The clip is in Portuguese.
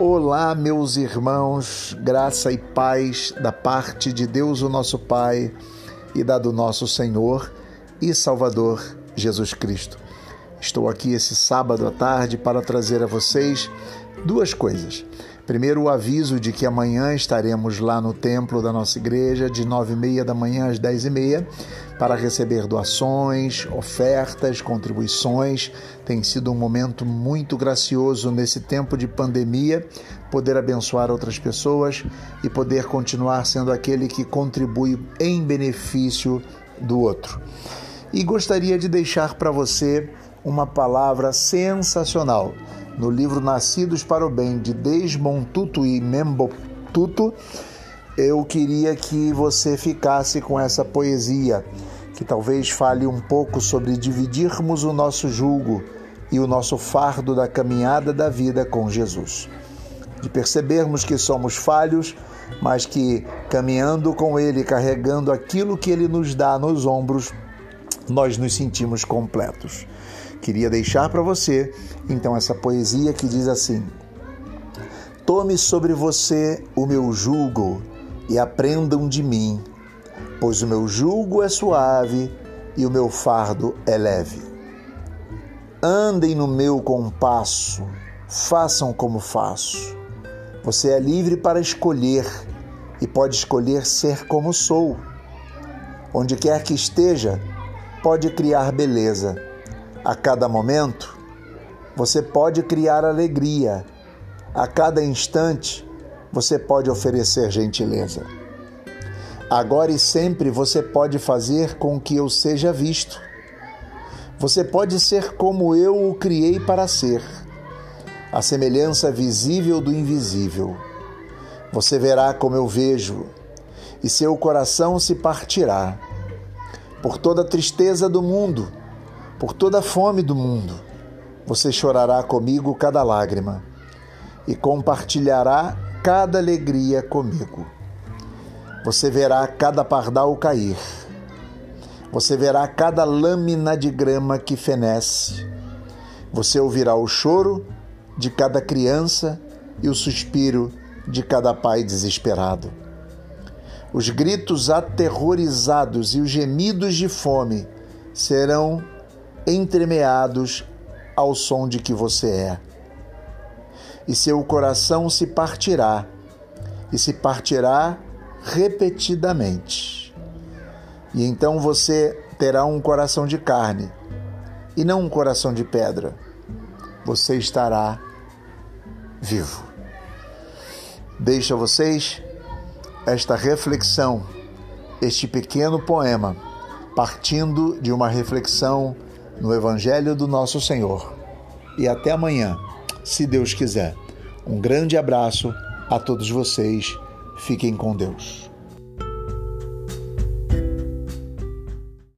Olá, meus irmãos, graça e paz da parte de Deus, o nosso Pai, e da do nosso Senhor e Salvador Jesus Cristo. Estou aqui esse sábado à tarde para trazer a vocês duas coisas. Primeiro, o aviso de que amanhã estaremos lá no templo da nossa igreja, de nove e meia da manhã às dez e meia, para receber doações, ofertas, contribuições. Tem sido um momento muito gracioso nesse tempo de pandemia, poder abençoar outras pessoas e poder continuar sendo aquele que contribui em benefício do outro. E gostaria de deixar para você uma palavra sensacional no livro Nascidos para o Bem, de Desmond Tutu e Membo Tutu, eu queria que você ficasse com essa poesia, que talvez fale um pouco sobre dividirmos o nosso jugo e o nosso fardo da caminhada da vida com Jesus. De percebermos que somos falhos, mas que caminhando com Ele, carregando aquilo que Ele nos dá nos ombros, nós nos sentimos completos. Queria deixar para você então essa poesia que diz assim: Tome sobre você o meu jugo e aprendam de mim, pois o meu jugo é suave e o meu fardo é leve. Andem no meu compasso, façam como faço. Você é livre para escolher e pode escolher ser como sou. Onde quer que esteja, pode criar beleza a cada momento, você pode criar alegria. A cada instante, você pode oferecer gentileza. Agora e sempre você pode fazer com que eu seja visto. Você pode ser como eu o criei para ser, a semelhança visível do invisível. Você verá como eu vejo, e seu coração se partirá. Por toda a tristeza do mundo, por toda a fome do mundo. Você chorará comigo cada lágrima e compartilhará cada alegria comigo. Você verá cada pardal cair. Você verá cada lâmina de grama que fenece. Você ouvirá o choro de cada criança e o suspiro de cada pai desesperado. Os gritos aterrorizados e os gemidos de fome serão entremeados ao som de que você é. E seu coração se partirá, e se partirá repetidamente. E então você terá um coração de carne e não um coração de pedra. Você estará vivo. Deixa vocês esta reflexão, este pequeno poema, partindo de uma reflexão no Evangelho do Nosso Senhor. E até amanhã, se Deus quiser. Um grande abraço a todos vocês. Fiquem com Deus.